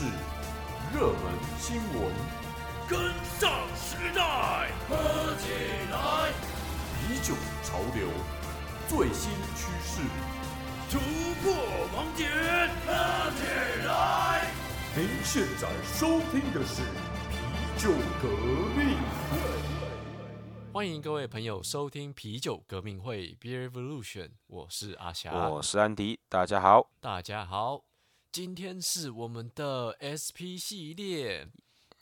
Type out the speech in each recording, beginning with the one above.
事、热门新闻，跟上时代，喝起来！啤酒潮流，最新趋势。突破盲点，喝起来！您现在收听的是啤酒革命。欢迎各位朋友收听啤酒革命会 Beer Revolution，我是阿霞，我是安迪，大家好。大家好，今天是我们的 SP 系列。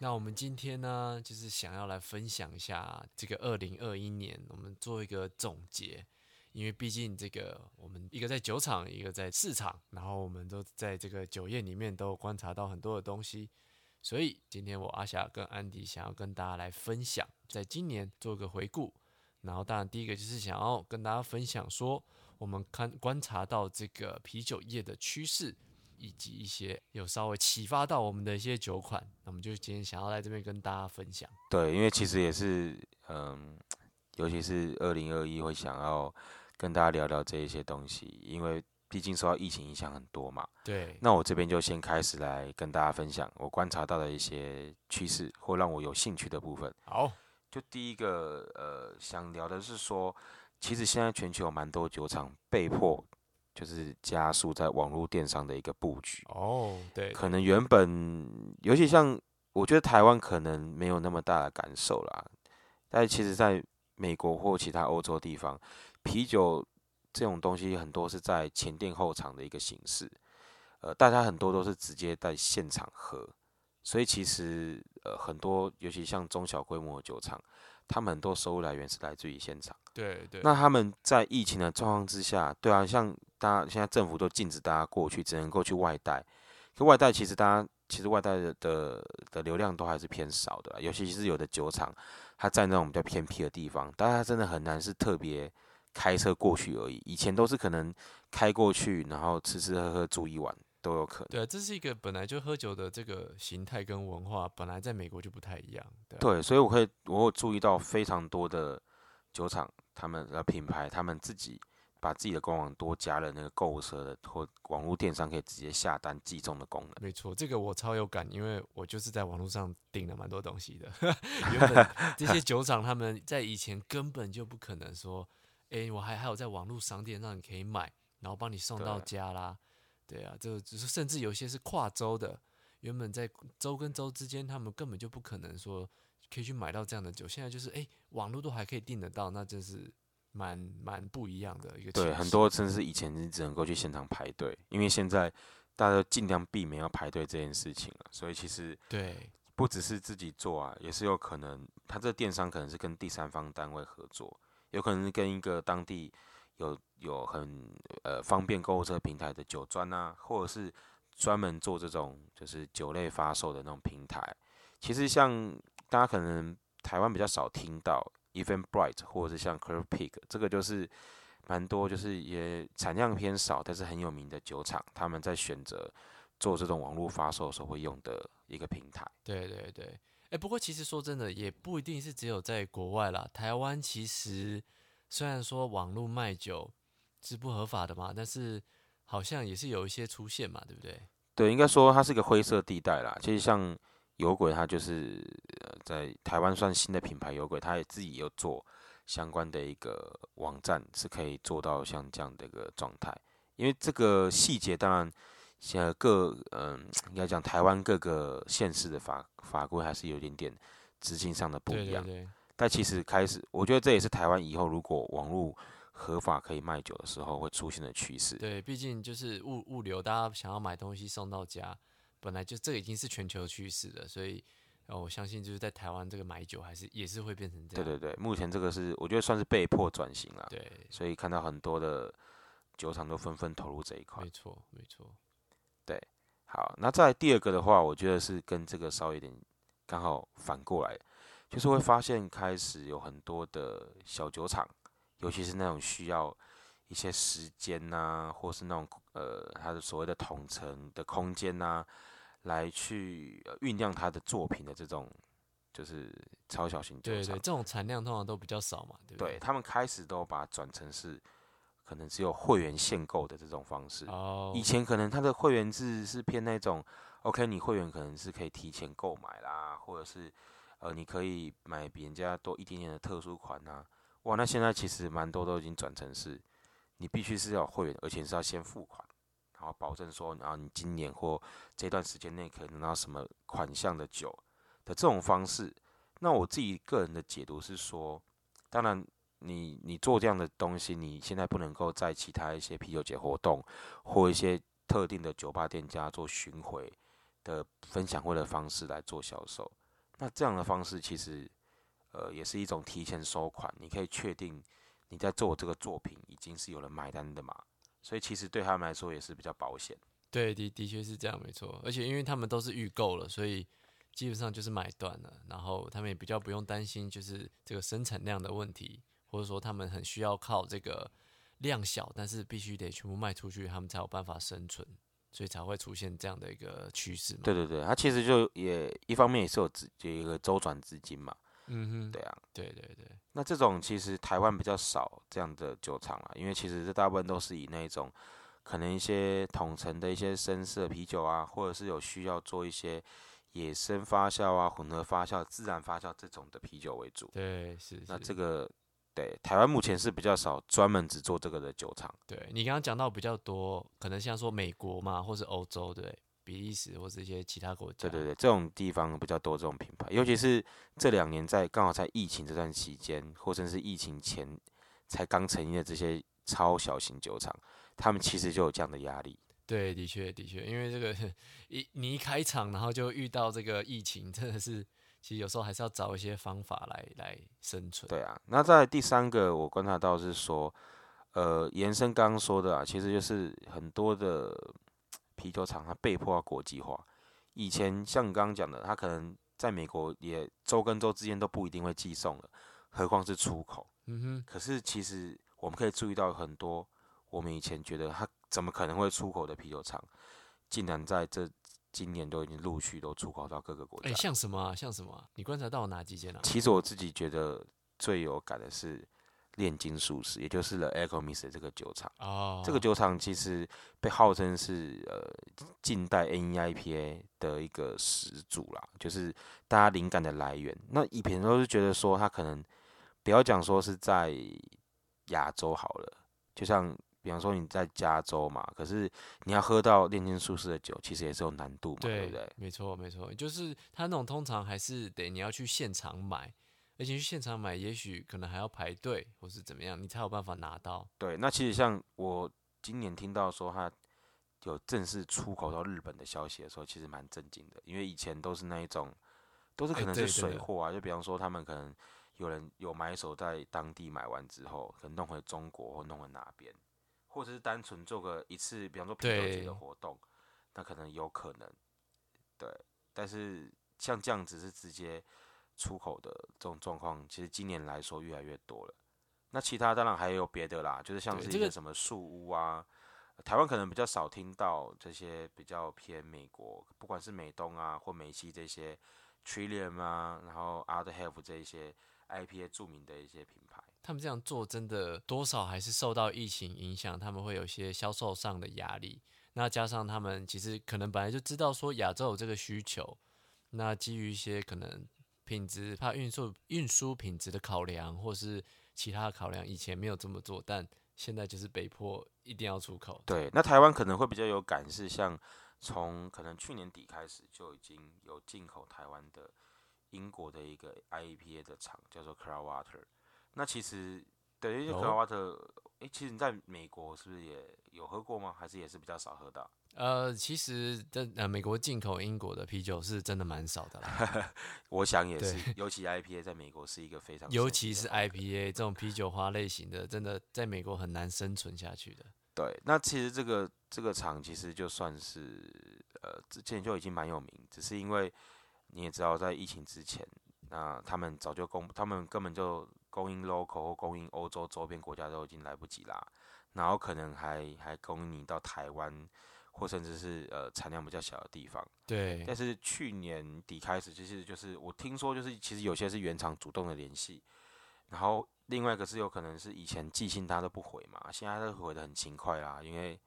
那我们今天呢，就是想要来分享一下这个二零二一年，我们做一个总结。因为毕竟这个，我们一个在酒厂，一个在市场，然后我们都在这个酒业里面都观察到很多的东西。所以今天我阿霞跟安迪想要跟大家来分享，在今年做个回顾，然后当然第一个就是想要跟大家分享说，我们看观察到这个啤酒业的趋势，以及一些有稍微启发到我们的一些酒款，那我们就今天想要在这边跟大家分享。对，因为其实也是，嗯，尤其是二零二一会想要跟大家聊聊这一些东西，因为。毕竟受到疫情影响很多嘛，对。那我这边就先开始来跟大家分享我观察到的一些趋势或让我有兴趣的部分。好，就第一个，呃，想聊的是说，其实现在全球有蛮多酒厂被迫就是加速在网络电商的一个布局。哦，对。可能原本，尤其像我觉得台湾可能没有那么大的感受啦，但其实在美国或其他欧洲地方，啤酒。这种东西很多是在前店后厂的一个形式，呃，大家很多都是直接在现场喝，所以其实呃很多，尤其像中小规模的酒厂，他们很多收入来源是来自于现场。对对。那他们在疫情的状况之下，对啊，像大家现在政府都禁止大家过去，只能够去外带。可外带其实大家其实外带的的的流量都还是偏少的，尤其是有的酒厂，它在那种比较偏僻的地方，大家真的很难是特别。开车过去而已，以前都是可能开过去，然后吃吃喝喝住一晚都有可能。对，这是一个本来就喝酒的这个形态跟文化，本来在美国就不太一样。对，所以我会我有注意到非常多的酒厂，他们的品牌，他们自己把自己的官网多加了那个购物车的或网络电商可以直接下单寄送的功能。没错，这个我超有感，因为我就是在网络上订了蛮多东西的。原本这些酒厂他们在以前根本就不可能说。哎，我还还有在网络商店让你可以买，然后帮你送到家啦。对啊，这个只是甚至有些是跨州的，原本在州跟州之间，他们根本就不可能说可以去买到这样的酒。现在就是哎，网络都还可以订得到，那真是蛮蛮不一样的一个。对，很多真是以前你只能够去现场排队，因为现在大家都尽量避免要排队这件事情了。所以其实对，不只是自己做啊，也是有可能，他这电商可能是跟第三方单位合作。有可能是跟一个当地有有很呃方便购物车平台的酒庄啊，或者是专门做这种就是酒类发售的那种平台。其实像大家可能台湾比较少听到，Even Bright 或者是像 Curve Pig，这个就是蛮多就是也产量偏少，但是很有名的酒厂，他们在选择做这种网络发售时候会用的一个平台。对对对。哎，不过其实说真的，也不一定是只有在国外啦。台湾其实虽然说网络卖酒是不合法的嘛，但是好像也是有一些出现嘛，对不对？对，应该说它是一个灰色地带啦。其实像有轨，它就是在台湾算新的品牌有轨，它也自己有做相关的一个网站，是可以做到像这样的一个状态。因为这个细节当然。现在各嗯，应该讲台湾各个县市的法法规还是有点点执行上的不一样。但其实开始，我觉得这也是台湾以后如果网络合法可以卖酒的时候会出现的趋势。对，毕竟就是物物流，大家想要买东西送到家，本来就这已经是全球趋势了，所以我相信就是在台湾这个买酒还是也是会变成这样。对对对，目前这个是我觉得算是被迫转型了。对，所以看到很多的酒厂都纷纷投入这一块。没错，没错。对，好，那再第二个的话，我觉得是跟这个稍微有点刚好反过来，就是会发现开始有很多的小酒厂，尤其是那种需要一些时间呐，或是那种呃，他的所谓的统称的空间呐，来去酝酿他的作品的这种，就是超小型。对对，这种产量通常都比较少嘛，对不对？对他们开始都把它转成是。可能只有会员限购的这种方式。哦。以前可能他的会员制是偏那种 OK，你会员可能是可以提前购买啦，或者是呃，你可以买比人家多一点点的特殊款呐。哇，那现在其实蛮多都已经转成是，你必须是要会员，而且是要先付款，然后保证说，然后你今年或这段时间内可以拿到什么款项的酒的这种方式。那我自己个人的解读是说，当然你你做这样的东西，你现在不能够在其他一些啤酒节活动或一些特定的酒吧店家做巡回的分享会的方式来做销售。那这样的方式其实。呃，也是一种提前收款，你可以确定你在做这个作品已经是有人买单的嘛，所以其实对他们来说也是比较保险。对的，的确是这样，没错。而且因为他们都是预购了，所以基本上就是买断了，然后他们也比较不用担心就是这个生产量的问题，或者说他们很需要靠这个量小，但是必须得全部卖出去，他们才有办法生存，所以才会出现这样的一个趋势嘛。对对对，它其实就也一方面也是有资有一个周转资金嘛。嗯哼，对啊，对对对。那这种其实台湾比较少这样的酒厂啊，因为其实这大部分都是以那种可能一些统称的一些深色啤酒啊，或者是有需要做一些野生发酵啊、混合发酵、自然发酵这种的啤酒为主。对，是。那这个对台湾目前是比较少专门只做这个的酒厂。对你刚刚讲到比较多，可能像说美国嘛，或是欧洲，对。比利时或者一些其他国家，对对对，这种地方比较多这种品牌，尤其是这两年在刚好在疫情这段期间，或者是疫情前才刚成立的这些超小型酒厂，他们其实就有这样的压力。对，的确的确，因为这个一你一开场，然后就遇到这个疫情，真的是其实有时候还是要找一些方法来来生存。对啊，那在第三个我观察到是说，呃，延伸刚刚说的啊，其实就是很多的。啤酒厂它被迫要国际化，以前像你刚刚讲的，它可能在美国也州跟州之间都不一定会寄送了，何况是出口。嗯哼。可是其实我们可以注意到很多，我们以前觉得它怎么可能会出口的啤酒厂，竟然在这今年都已经陆续都出口到各个国家。哎，像什么？像什么？你观察到哪几间啊？其实我自己觉得最有感的是。炼金术士，也就是 The Alchemist 这个酒厂。哦，这个酒厂其实被号称是呃近代 NEIPA 的一个始祖啦，就是大家灵感的来源。那以前都是觉得说，它可能不要讲说是在亚洲好了，就像比方说你在加州嘛，可是你要喝到炼金术士的酒，其实也是有难度嘛，对不对？没错，没错，就是它那种通常还是得你要去现场买。而且去现场买，也许可能还要排队，或是怎么样，你才有办法拿到。对，那其实像我今年听到说他有正式出口到日本的消息的时候，其实蛮震惊的，因为以前都是那一种，都是可能是水货啊，就比方说他们可能有人有买手在当地买完之后，可能弄回中国或弄回哪边，或者是单纯做个一次，比方说啤酒节的活动，那可能有可能。对，但是像这样子是直接。出口的这种状况，其实今年来说越来越多了。那其他当然还有别的啦，就是像是一些什么树屋啊，台湾可能比较少听到这些比较偏美国，不管是美东啊或美西这些 Trillium 啊，然后 Other Half 这一些 IPA 著名的一些品牌，他们这样做真的多少还是受到疫情影响，他们会有一些销售上的压力。那加上他们其实可能本来就知道说亚洲有这个需求，那基于一些可能。品质怕运输运输品质的考量，或是其他的考量，以前没有这么做，但现在就是被迫一定要出口。对，那台湾可能会比较有感，是像从可能去年底开始就已经有进口台湾的英国的一个 IEPA 的厂，叫做 Cloudwater。那其实等于 Cloudwater，哎，其实你在美国是不是也有喝过吗？还是也是比较少喝到？呃，其实在呃美国进口英国的啤酒是真的蛮少的啦。我想也是，尤其 IPA 在美国是一个非常，尤其是 IPA 这种啤酒花类型的，真的在美国很难生存下去的。对，那其实这个这个厂其实就算是呃之前就已经蛮有名，只是因为你也知道，在疫情之前，那他们早就供，他们根本就供应 local 或供应欧洲周边国家都已经来不及啦，然后可能还还供应你到台湾。或甚至是呃产量比较小的地方，对。但是去年底开始，其实就是我听说，就是其实有些是原厂主动的联系，然后另外一个是有可能是以前寄信他都不回嘛，现在都回的很勤快啦，因为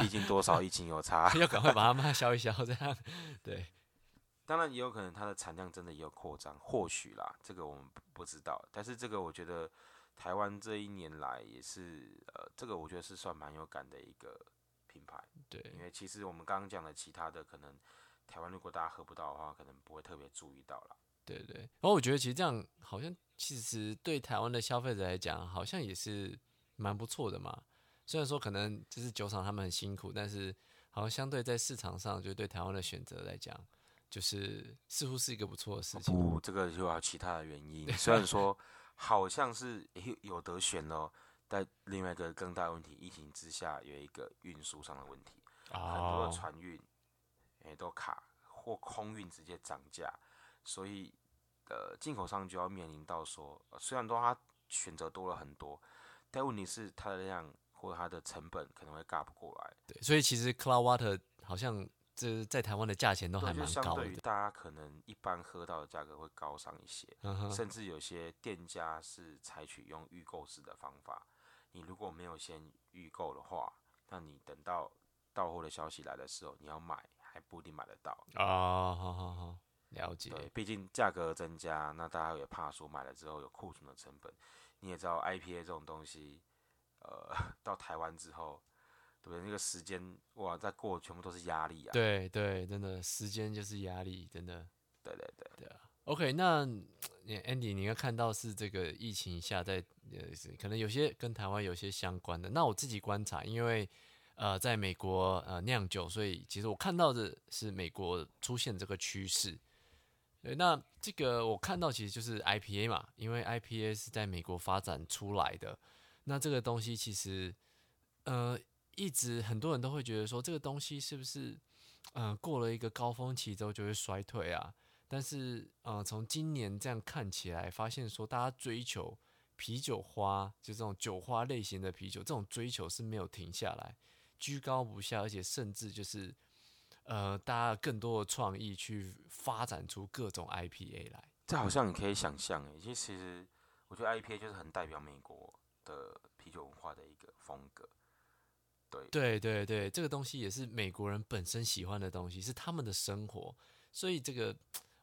毕竟多少疫情有差。要赶快把它卖消一消，这样对。当然也有可能它的产量真的也有扩张，或许啦，这个我们不知道。但是这个我觉得台湾这一年来也是，呃，这个我觉得是算蛮有感的一个品牌。对，因为其实我们刚刚讲的其他的，可能台湾如果大家喝不到的话，可能不会特别注意到啦。对对。然后我觉得其实这样好像其实对台湾的消费者来讲，好像也是蛮不错的嘛。虽然说可能就是酒厂他们很辛苦，但是好像相对在市场上，就对台湾的选择来讲。就是似乎是一个不错的事情。不，这个就有其他的原因。虽然说好像是有得选哦，但另外一个更大问题，疫情之下有一个运输上的问题，很多的船运也都卡，或空运直接涨价，所以呃进口商就要面临到说，虽然说它选择多了很多，但问题是它的量或它的成本可能会尬不过来。对，所以其实 Cloud Water 好像。这在台湾的价钱都还蛮高的，大家可能一般喝到的价格会高上一些，甚至有些店家是采取用预购式的方法。你如果没有先预购的话，那你等到到货的消息来的时候，你要买还不一定买得到。啊，好好好，了解。对，毕竟价格增加，那大家也怕说买了之后有库存的成本。你也知道 IPA 这种东西，呃，到台湾之后。对不对，那个时间哇，再过全部都是压力啊！对对，真的时间就是压力，真的。对对对对啊。OK，那 Andy，你应该看到是这个疫情下，在呃，可能有些跟台湾有些相关的。那我自己观察，因为呃，在美国呃酿酒，所以其实我看到的是美国出现这个趋势。对，那这个我看到其实就是 IPA 嘛，因为 IPA 是在美国发展出来的。那这个东西其实呃。一直很多人都会觉得说这个东西是不是，嗯，过了一个高峰期之后就会衰退啊？但是，呃，从今年这样看起来，发现说大家追求啤酒花，就这种酒花类型的啤酒，这种追求是没有停下来，居高不下，而且甚至就是，呃，大家更多的创意去发展出各种 IPA 来。这好像你可以想象，诶，其实我觉得 IPA 就是很代表美国的啤酒文化的一个风格。对对对这个东西也是美国人本身喜欢的东西，是他们的生活，所以这个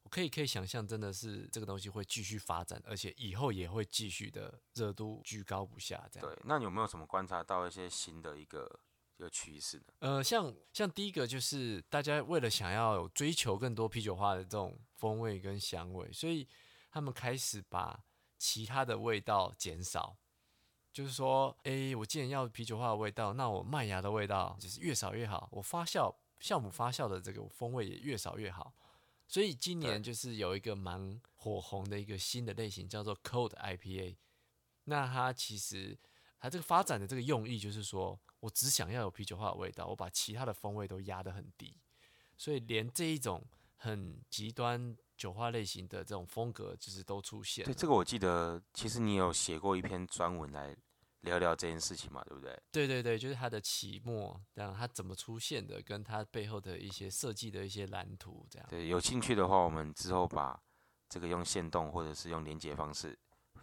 我可以可以想象，真的是这个东西会继续发展，而且以后也会继续的热度居高不下。这样对，那你有没有什么观察到一些新的一个一个趋势呢？呃，像像第一个就是大家为了想要有追求更多啤酒花的这种风味跟香味，所以他们开始把其他的味道减少。就是说，诶，我既然要啤酒花的味道，那我麦芽的味道就是越少越好。我发酵酵母发酵的这个风味也越少越好。所以今年就是有一个蛮火红的一个新的类型，叫做 Cold IPA。那它其实它这个发展的这个用意就是说，我只想要有啤酒花的味道，我把其他的风味都压得很低。所以连这一种很极端酒花类型的这种风格，就是都出现。对，这个我记得，其实你有写过一篇专文来。聊聊这件事情嘛，对不对？对对对，就是它的起末，这样它怎么出现的，跟它背后的一些设计的一些蓝图，这样。对，有兴趣的话，我们之后把这个用线动或者是用连接方式，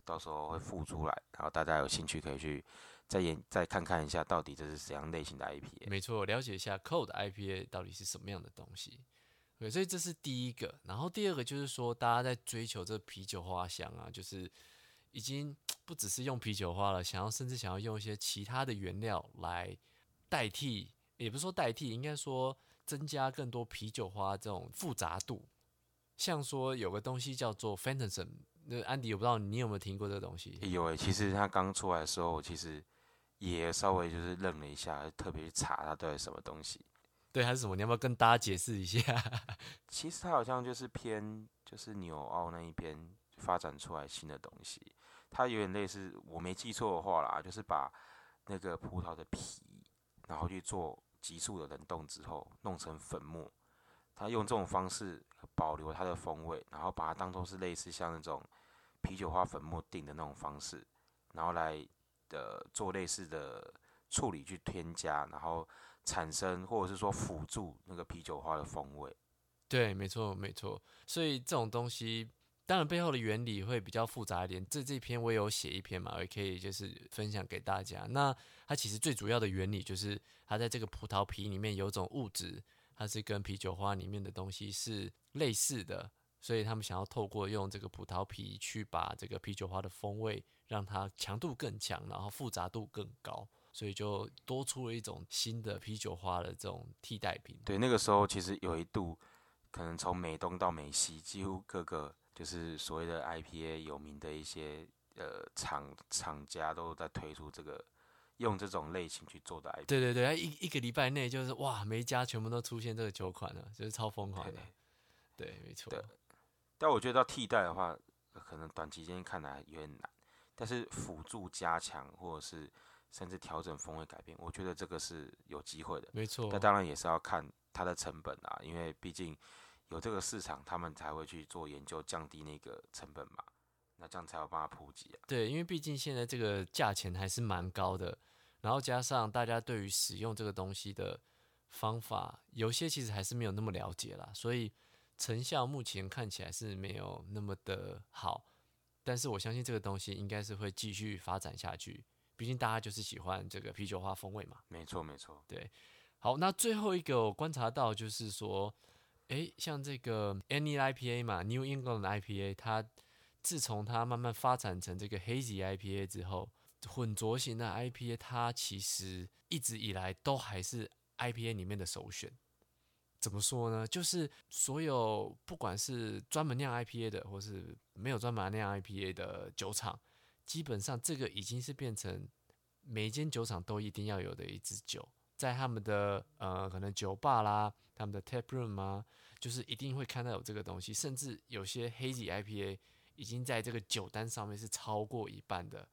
到时候会附出来，然后大家有兴趣可以去再研再看看一下，到底这是怎样类型的 IPA。没错，了解一下 Code IPA 到底是什么样的东西。对，所以这是第一个，然后第二个就是说，大家在追求这啤酒花香啊，就是已经。不只是用啤酒花了，想要甚至想要用一些其他的原料来代替，也不是说代替，应该说增加更多啤酒花这种复杂度。像说有个东西叫做 f a n t a s m 那安迪我不知道你有没有听过这个东西？有诶，其实它刚出来的时候，我其实也稍微就是愣了一下，特别去查它到底什么东西。对，还是什么？你要不要跟大家解释一下？其实它好像就是偏就是纽澳那一边发展出来新的东西。它有点类似，我没记错的话啦，就是把那个葡萄的皮，然后去做急速的冷冻之后，弄成粉末。他用这种方式保留它的风味，然后把它当做是类似像那种啤酒花粉末定的那种方式，然后来的做类似的处理去添加，然后产生或者是说辅助那个啤酒花的风味。对，没错，没错。所以这种东西。当然背后的原理会比较复杂一点。这这篇我也有写一篇嘛，也可以就是分享给大家。那它其实最主要的原理就是它在这个葡萄皮里面有种物质，它是跟啤酒花里面的东西是类似的，所以他们想要透过用这个葡萄皮去把这个啤酒花的风味让它强度更强，然后复杂度更高。所以就多出了一种新的啤酒花的这种替代品。对，那个时候其实有一度，可能从美东到美西，几乎各个就是所谓的 IPA 有名的一些呃厂厂家都在推出这个用这种类型去做的 IPA。对对对，一一个礼拜内就是哇，每一家全部都出现这个酒款了，就是超疯狂的。对，没错。但我觉得要替代的话，可能短期间看来有点难，但是辅助加强或者是。甚至调整风味改变，我觉得这个是有机会的。没错，那当然也是要看它的成本啊，因为毕竟有这个市场，他们才会去做研究，降低那个成本嘛。那这样才有办法普及啊。对，因为毕竟现在这个价钱还是蛮高的，然后加上大家对于使用这个东西的方法，有些其实还是没有那么了解啦，所以成效目前看起来是没有那么的好。但是我相信这个东西应该是会继续发展下去。毕竟大家就是喜欢这个啤酒花风味嘛。没错，没错。对，好，那最后一个我观察到就是说，诶，像这个 Any IPA 嘛，New England IPA，它自从它慢慢发展成这个 Hazy IPA 之后，混浊型的 IPA，它其实一直以来都还是 IPA 里面的首选。怎么说呢？就是所有不管是专门酿 IPA 的，或是没有专门酿 IPA 的酒厂。基本上，这个已经是变成每间酒厂都一定要有的一支酒，在他们的呃可能酒吧啦，他们的 tap room 啊，就是一定会看到有这个东西，甚至有些黑吉 IPA 已经在这个酒单上面是超过一半的。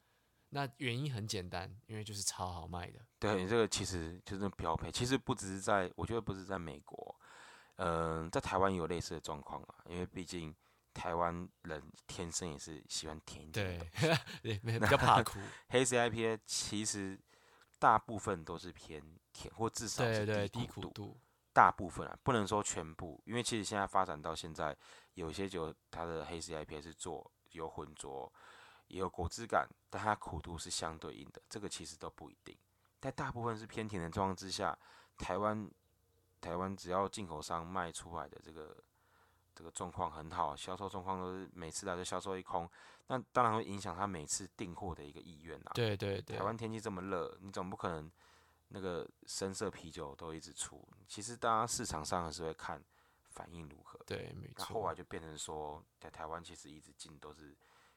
那原因很简单，因为就是超好卖的。对，这个其实就是标配。其实不只是在，我觉得不是在美国，嗯，在台湾有类似的状况啊，因为毕竟。台湾人天生也是喜欢甜一点的，对，比较怕苦。黑 C I P A 其实大部分都是偏甜，或至少是低苦度。大部分啊，不能说全部，因为其实现在发展到现在，有些酒它的黑 C I P 是做有浑浊，也有果汁感，但它苦度是相对应的，这个其实都不一定。但大部分是偏甜的状况之下，台湾台湾只要进口商卖出来的这个。这个状况很好，销售状况都是每次来都销售一空，那当然会影响他每次订货的一个意愿啊。对对对。台湾天气这么热，你总不可能那个深色啤酒都一直出。其实大家市场上还是会看反应如何。对，没错。后来就变成说，在台湾其实一直进都是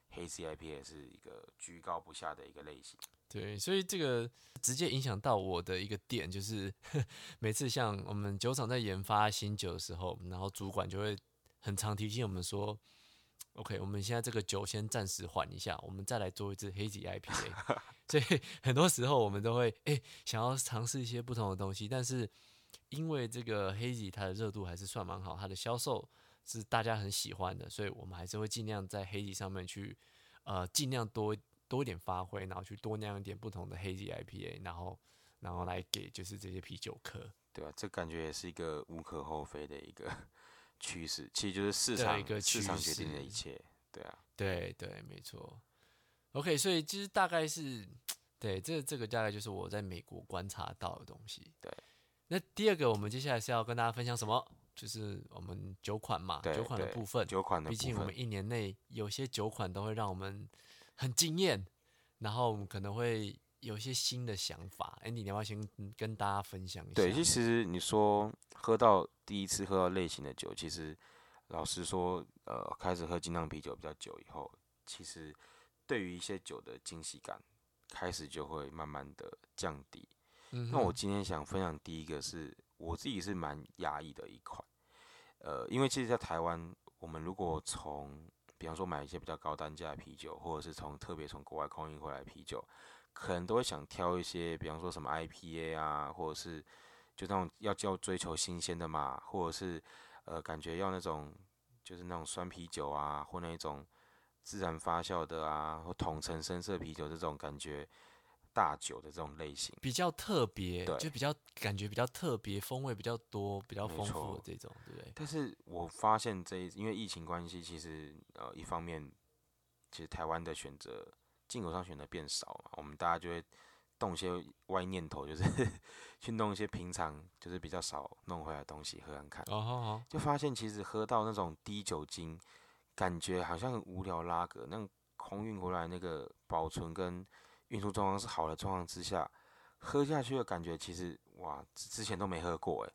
黑 CIP，也是一个居高不下的一个类型。对，所以这个直接影响到我的一个点，就是 每次像我们酒厂在研发新酒的时候，然后主管就会。很常提醒我们说，OK，我们现在这个酒先暂时缓一下，我们再来做一支黑吉 IPA。所以很多时候我们都会诶想要尝试一些不同的东西，但是因为这个黑吉它的热度还是算蛮好，它的销售是大家很喜欢的，所以我们还是会尽量在黑吉上面去呃尽量多多一点发挥，然后去多酿一点不同的黑吉 IPA，然后然后来给就是这些啤酒客。对啊，这感觉也是一个无可厚非的一个。趋势其实就是市场一个市场决定的一切，对啊，对对，没错。OK，所以其实大概是对这这个大概就是我在美国观察到的东西。对，那第二个我们接下来是要跟大家分享什么？就是我们酒款嘛，酒款的部分。酒款的毕竟我们一年内有些酒款都会让我们很惊艳，然后我们可能会。有一些新的想法，哎，你要不要先跟大家分享一下？对，其实你说喝到第一次喝到类型的酒，其实老实说，呃，开始喝精酿啤酒比较久以后，其实对于一些酒的惊喜感，开始就会慢慢的降低。那我今天想分享第一个是我自己是蛮压抑的一款，呃，因为其实，在台湾，我们如果从比方说买一些比较高单价的啤酒，或者是从特别从国外空运回来啤酒。可能都会想挑一些，比方说什么 IPA 啊，或者是就那种要叫追求新鲜的嘛，或者是呃感觉要那种就是那种酸啤酒啊，或那种自然发酵的啊，或统称深色啤酒这种感觉大酒的这种类型。比较特别，对就比较感觉比较特别，风味比较多，比较丰富的这种，对不对？但是我发现这一因为疫情关系，其实呃一方面，其实台湾的选择进口商选择变少嘛，我们大家就会动一些歪念头，就是 去弄一些平常就是比较少弄回来的东西喝看看，哦，好好，就发现其实喝到那种低酒精，感觉好像很无聊拉格，那种空运回来那个保存跟运输状况是好的状况之下，喝下去的感觉其实哇，之之前都没喝过诶，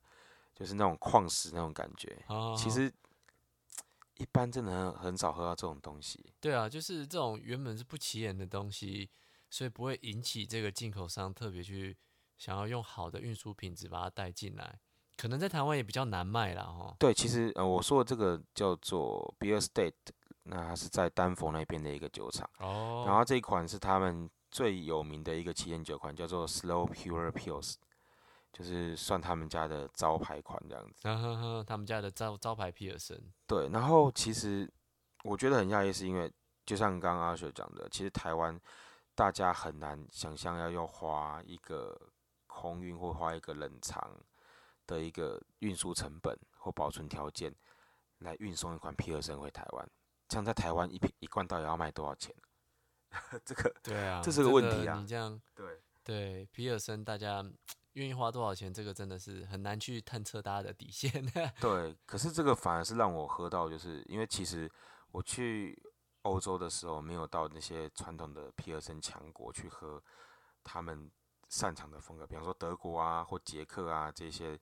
就是那种矿石那种感觉。其实一般真的很很少喝到这种东西。对啊，就是这种原本是不起眼的东西，所以不会引起这个进口商特别去想要用好的运输品质把它带进来。可能在台湾也比较难卖啦，哈。对，其实呃，我说的这个叫做 Beer State，那它是在丹佛那边的一个酒厂，哦，然后这一款是他们最有名的一个旗舰酒款，叫做 Slow Pure Pills，就是算他们家的招牌款这样子。然后呵他们家的招招牌皮尔森，对，然后其实我觉得很讶异，是因为就像刚刚阿雪讲的，其实台湾大家很难想象要用花一个空运或花一个冷藏的一个运输成本或保存条件来运送一款皮尔森回台湾。像在台湾一瓶一罐到底要卖多少钱？这个对啊，这是个问题啊你这样对对皮尔森，大家愿意花多少钱，这个真的是很难去探测大家的底线。对，可是这个反而是让我喝到，就是因为其实我去欧洲的时候，没有到那些传统的皮尔森强国去喝他们擅长的风格，比方说德国啊或捷克啊这些。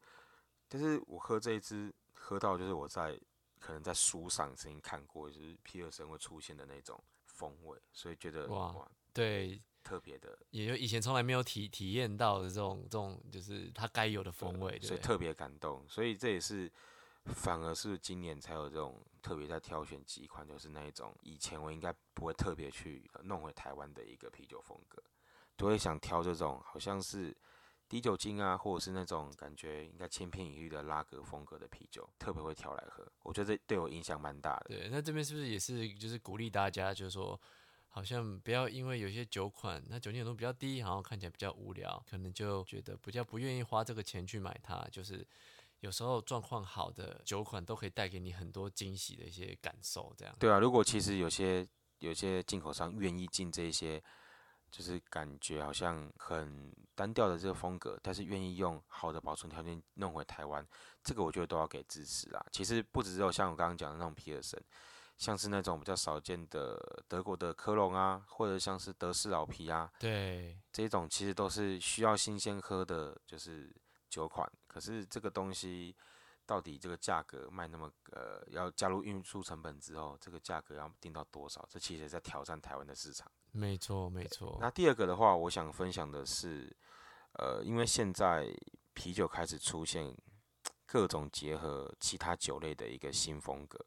但是我喝这一支，喝到就是我在可能在书上曾经看过，就是皮尔森会出现的那种风味，所以觉得哇哇对，特别的，也就以前从来没有体体验到的这种这种，就是它该有的风味？所以特别感动。所以这也是反而是今年才有这种特别在挑选几款，就是那一种以前我应该不会特别去弄回台湾的一个啤酒风格，都会想挑这种好像是低酒精啊，或者是那种感觉应该千篇一律的拉格风格的啤酒，特别会挑来喝。我觉得这对我影响蛮大的。对，那这边是不是也是就是鼓励大家，就是说，好像不要因为有些酒款它酒精浓度比较低，然后看起来比较无聊，可能就觉得比较不愿意花这个钱去买它。就是有时候状况好的酒款都可以带给你很多惊喜的一些感受，这样。对啊，如果其实有些有些进口商愿意进这一些，就是感觉好像很单调的这个风格，但是愿意用好的保存条件弄回台湾，这个我觉得都要给支持啦。其实不只有像我刚刚讲的那种皮尔森，像是那种比较少见的德国的科隆啊，或者像是德式老皮啊，对，这种其实都是需要新鲜喝的，就是酒款。可是这个东西到底这个价格卖那么呃，要加入运输成本之后，这个价格要定到多少？这其实在挑战台湾的市场。没错，没错。那第二个的话，我想分享的是，呃，因为现在啤酒开始出现各种结合其他酒类的一个新风格，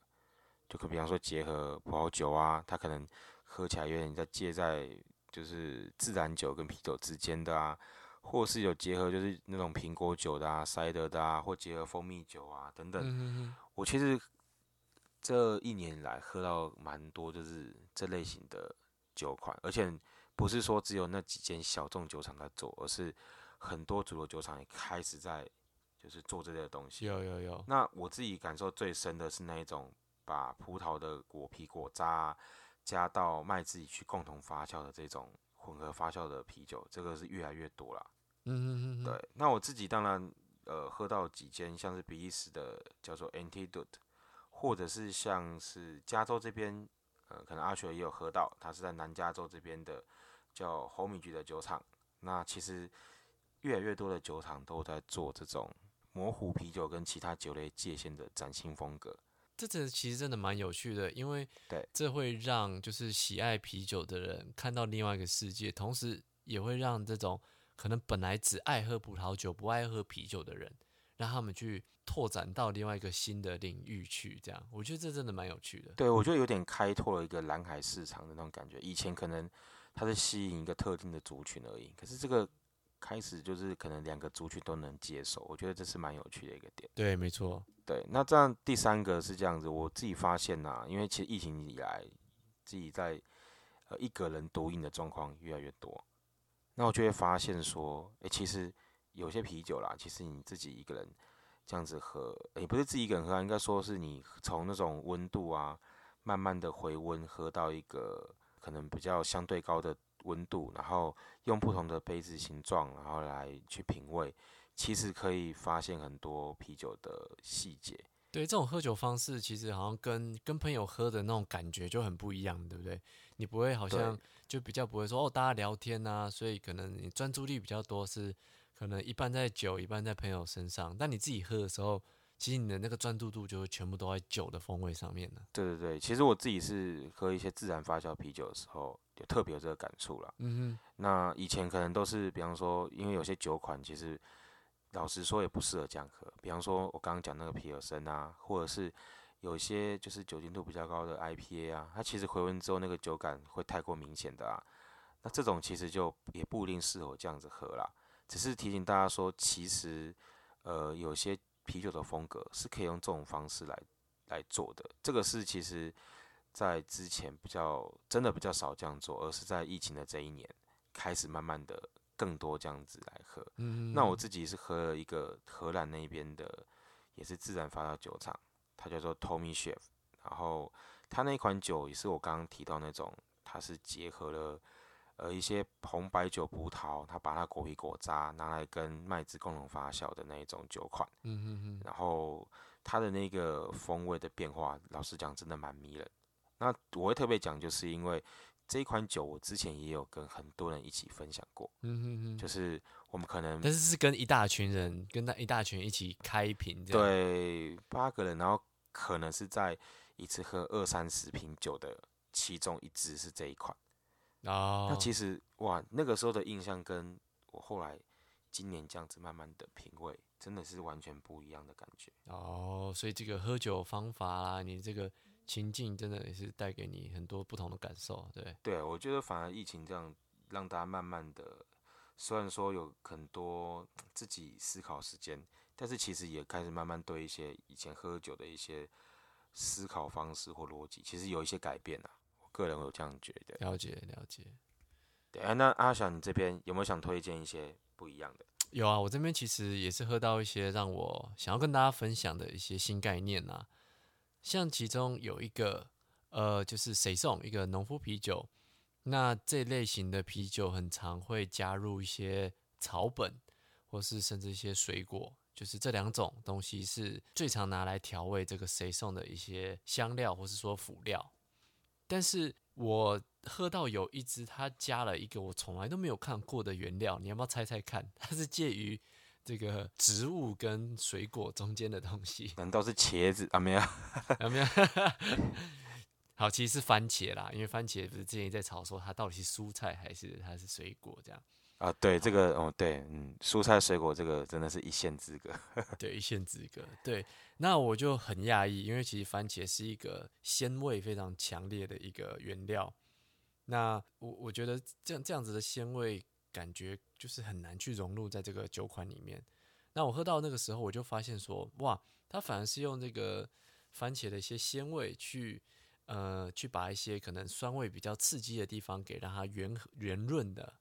就可比方说结合葡萄酒啊，它可能喝起来有点在介在就是自然酒跟啤酒之间的啊，或是有结合就是那种苹果酒的啊、塞德的啊，或结合蜂蜜酒啊等等。我其实这一年来喝到蛮多，就是这类型的酒款，而且不是说只有那几间小众酒厂在做，而是很多主流酒厂也开始在就是做这类的东西。有有有，那我自己感受最深的是那一种把葡萄的果皮果渣啊加到麦子里去共同发酵的这种混合发酵的啤酒，这个是越来越多啦。嗯哼哼哼，对，那我自己当然呃喝到几间像是比利时的叫做 Antidote，或者是像是加州这边呃可能阿雪也有喝到，他是在南加州这边的叫红米局的酒厂。那其实越来越多的酒厂都在做这种模糊啤酒跟其他酒类界限的崭新风格。这这其实真的蛮有趣的，因为对这会让就是喜爱啤酒的人看到另外一个世界，同时也会让这种可能本来只爱喝葡萄酒不爱喝啤酒的人，让他们去拓展到另外一个新的领域去。这样，我觉得这真的蛮有趣的。对我觉得有点开拓了一个蓝海市场的那种感觉。以前可能它是吸引一个特定的族群而已，可是这个开始就是可能两个族群都能接受，我觉得这是蛮有趣的一个点。对，没错。对，那这样第三个是这样子，我自己发现呐、因为其实疫情以来，自己在呃一个人独饮的状况越来越多。那我就会发现说，诶，其实有些啤酒啦，其实你自己一个人这样子喝，也不是自己一个人喝，应该说是你从那种温度啊，慢慢的回温，喝到一个可能比较相对高的温度，然后用不同的杯子形状，然后来去品味，其实可以发现很多啤酒的细节。对，这种喝酒方式其实好像跟跟朋友喝的那种感觉就很不一样，对不对？你不会好像就比较不会说哦，大家聊天啊，所以可能你专注力比较多，是可能一半在酒，一半在朋友身上。但你自己喝的时候，其实你的那个专注度就会全部都在酒的风味上面了。对对对，其实我自己是喝一些自然发酵啤酒的时候，就特别有这个感触了。嗯哼，那以前可能都是，比方说，因为有些酒款其实。老实说也不适合这样喝，比方说我刚刚讲那个皮尔森啊，或者是有一些就是酒精度比较高的 IPA 啊，它其实回温之后那个酒感会太过明显的啊，那这种其实就也不一定适合这样子喝啦。只是提醒大家说，其实呃有些啤酒的风格是可以用这种方式来来做的，这个是其实在之前比较真的比较少这样做，而是在疫情的这一年开始慢慢的。更多这样子来喝，嗯，那我自己是喝了一个荷兰那边的，也是自然发酵酒厂，它叫做 Tommy Chef，然后它那款酒也是我刚刚提到那种，它是结合了呃一些红白酒葡萄，它把它果皮果渣拿来跟麦子共同发酵的那一种酒款，嗯嗯嗯，然后它的那个风味的变化，老实讲真的蛮迷人。那我会特别讲，就是因为。这一款酒，我之前也有跟很多人一起分享过，嗯嗯嗯，就是我们可能，但是是跟一大群人，跟那一大群一起开瓶，对，八个人，然后可能是在一次喝二三十瓶酒的其中一支是这一款，哦，那其实哇，那个时候的印象跟我后来今年这样子慢慢的品味，真的是完全不一样的感觉，哦，所以这个喝酒方法啦，你这个。情境真的也是带给你很多不同的感受，对对，我觉得反而疫情这样让大家慢慢的，虽然说有很多自己思考时间，但是其实也开始慢慢对一些以前喝酒的一些思考方式或逻辑，其实有一些改变啊。我个人有这样觉得。了解了解。对啊，那阿翔，你这边有没有想推荐一些不一样的？有啊，我这边其实也是喝到一些让我想要跟大家分享的一些新概念啊。像其中有一个，呃，就是谁送一个农夫啤酒，那这类型的啤酒很常会加入一些草本，或是甚至一些水果，就是这两种东西是最常拿来调味这个谁送的一些香料或是说辅料。但是我喝到有一支，它加了一个我从来都没有看过的原料，你要不要猜猜看？它是介于。这个植物跟水果中间的东西，难道是茄子啊？没有，啊没有？好，其实是番茄啦，因为番茄不是之前在吵说它到底是蔬菜还是它是水果这样啊？对，这个哦，对，嗯，蔬菜水果这个真的是一线之隔，对，一线之隔。对，那我就很讶异，因为其实番茄是一个鲜味非常强烈的一个原料，那我我觉得这样这样子的鲜味。感觉就是很难去融入在这个酒款里面。那我喝到那个时候，我就发现说，哇，它反而是用这个番茄的一些鲜味去，呃，去把一些可能酸味比较刺激的地方给让它圆圆润的。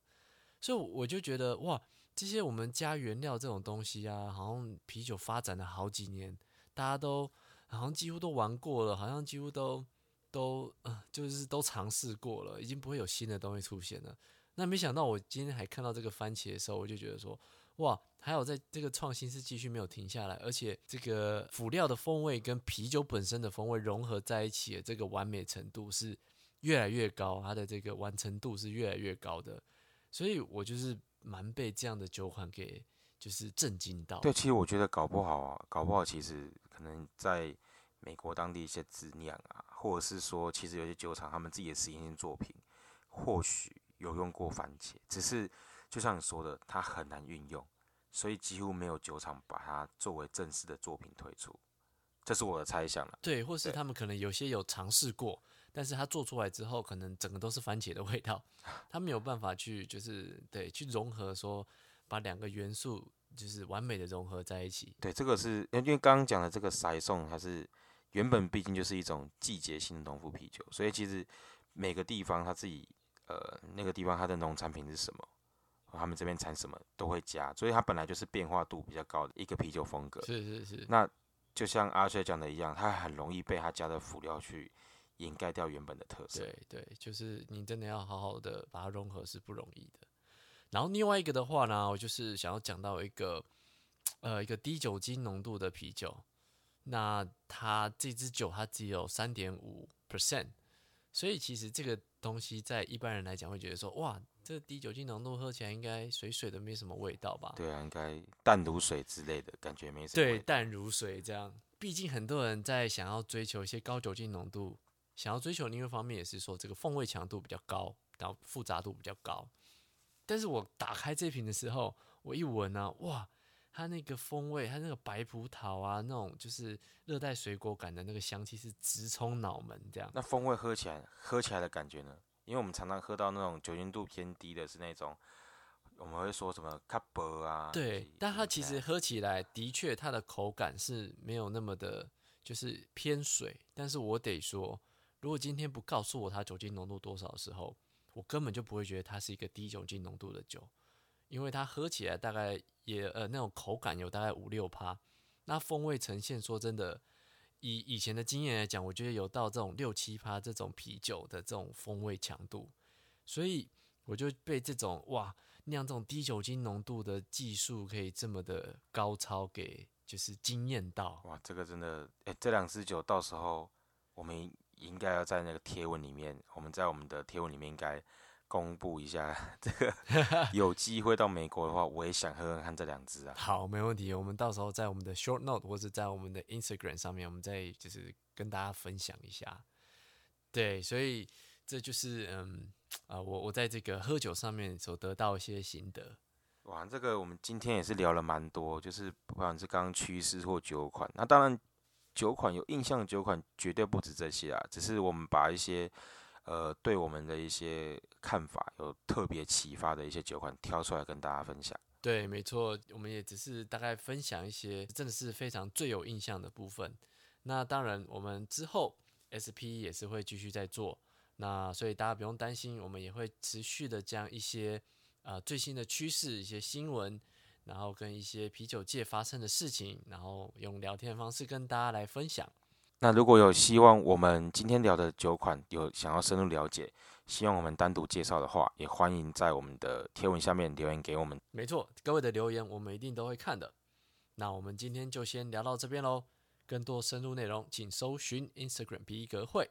所以我就觉得，哇，这些我们加原料这种东西啊，好像啤酒发展了好几年，大家都好像几乎都玩过了，好像几乎都都呃，就是都尝试过了，已经不会有新的东西出现了。那没想到，我今天还看到这个番茄的时候，我就觉得说，哇，还有在这个创新是继续没有停下来，而且这个辅料的风味跟啤酒本身的风味融合在一起的这个完美程度是越来越高，它的这个完成度是越来越高的，所以我就是蛮被这样的酒款给就是震惊到。对，其实我觉得搞不好啊，搞不好其实可能在美国当地一些质酿啊，或者是说，其实有些酒厂他们自己的实验性作品，或许。有用过番茄，只是就像你说的，它很难运用，所以几乎没有酒厂把它作为正式的作品推出，这是我的猜想了。对，或是他们可能有些有尝试过，但是它做出来之后，可能整个都是番茄的味道，他没有办法去就是对去融合，说把两个元素就是完美的融合在一起。对，这个是因为刚刚讲的这个塞送，它是原本毕竟就是一种季节性的农夫啤酒，所以其实每个地方它自己。呃，那个地方它的农产品是什么？他们这边产什么都会加，所以它本来就是变化度比较高的一个啤酒风格。是是是，那就像阿帅讲的一样，它很容易被他加的辅料去掩盖掉原本的特色。对对，就是你真的要好好的把它融合是不容易的。然后另外一个的话呢，我就是想要讲到一个呃一个低酒精浓度的啤酒，那它这支酒它只有三点五 percent，所以其实这个东西在一般人来讲会觉得说，哇，这个低酒精浓度喝起来应该水水的，没什么味道吧？对啊，应该淡如水之类的感觉没什么对，淡如水这样。毕竟很多人在想要追求一些高酒精浓度，想要追求另一方面也是说这个风味强度比较高，然后复杂度比较高。但是我打开这瓶的时候，我一闻啊，哇，它那个风味，它那个白葡萄啊，那种就是热带水果感的那个香气是直冲脑门这样。那风味喝起来，喝起来的感觉呢？因为我们常常喝到那种酒精度偏低的，是那种我们会说什么卡博啊。对，但它其实实喝起来的确它的口感是没有那么的，就是偏水。但是我得说，如果今天不告诉我它酒精浓度多少的时候，我根本就不会觉得它是一个低酒精浓度的酒，因为它喝起来大概也呃那种口感有大概五六趴，那风味呈现说真的，以以前的经验来讲，我觉得有到这种六七趴这种啤酒的这种风味强度，所以我就被这种哇酿这种低酒精浓度的技术可以这么的高超给就是惊艳到。哇，这个真的，哎、这两支酒到时候我们应该要在那个贴文里面，我们在我们的贴文里面应该公布一下。这个 有机会到美国的话，我也想喝喝看这两支啊。好，没问题。我们到时候在我们的 short note 或者在我们的 Instagram 上面，我们再就是跟大家分享一下。对，所以这就是嗯啊、我我在这个喝酒上面所得到一些心得。哇，这个我们今天也是聊了蛮多，就是不管是刚刚趋势或酒款，那当然酒款有印象的酒款绝对不止这些啊，只是我们把一些呃对我们的一些看法有特别启发的一些酒款挑出来跟大家分享。对，没错，我们也只是大概分享一些真的是非常最有印象的部分。那当然，我们之后 SP 也是会继续在做，那所以大家不用担心，我们也会持续的将一些呃最新的趋势、一些新闻，然后跟一些啤酒界发生的事情，然后用聊天方式跟大家来分享。那如果有希望我们今天聊的酒款有想要深入了解，希望我们单独介绍的话，也欢迎在我们的贴文下面留言给我们。没错，各位的留言我们一定都会看的。那我们今天就先聊到这边喽。更多深入内容，请搜寻 Instagram 皮革会。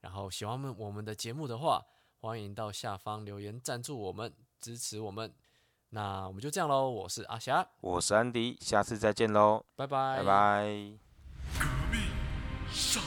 然后喜欢我们我们的节目的话，欢迎到下方留言赞助我们，支持我们。那我们就这样喽，我是阿霞，我是安迪，下次再见喽，拜拜，拜拜。杀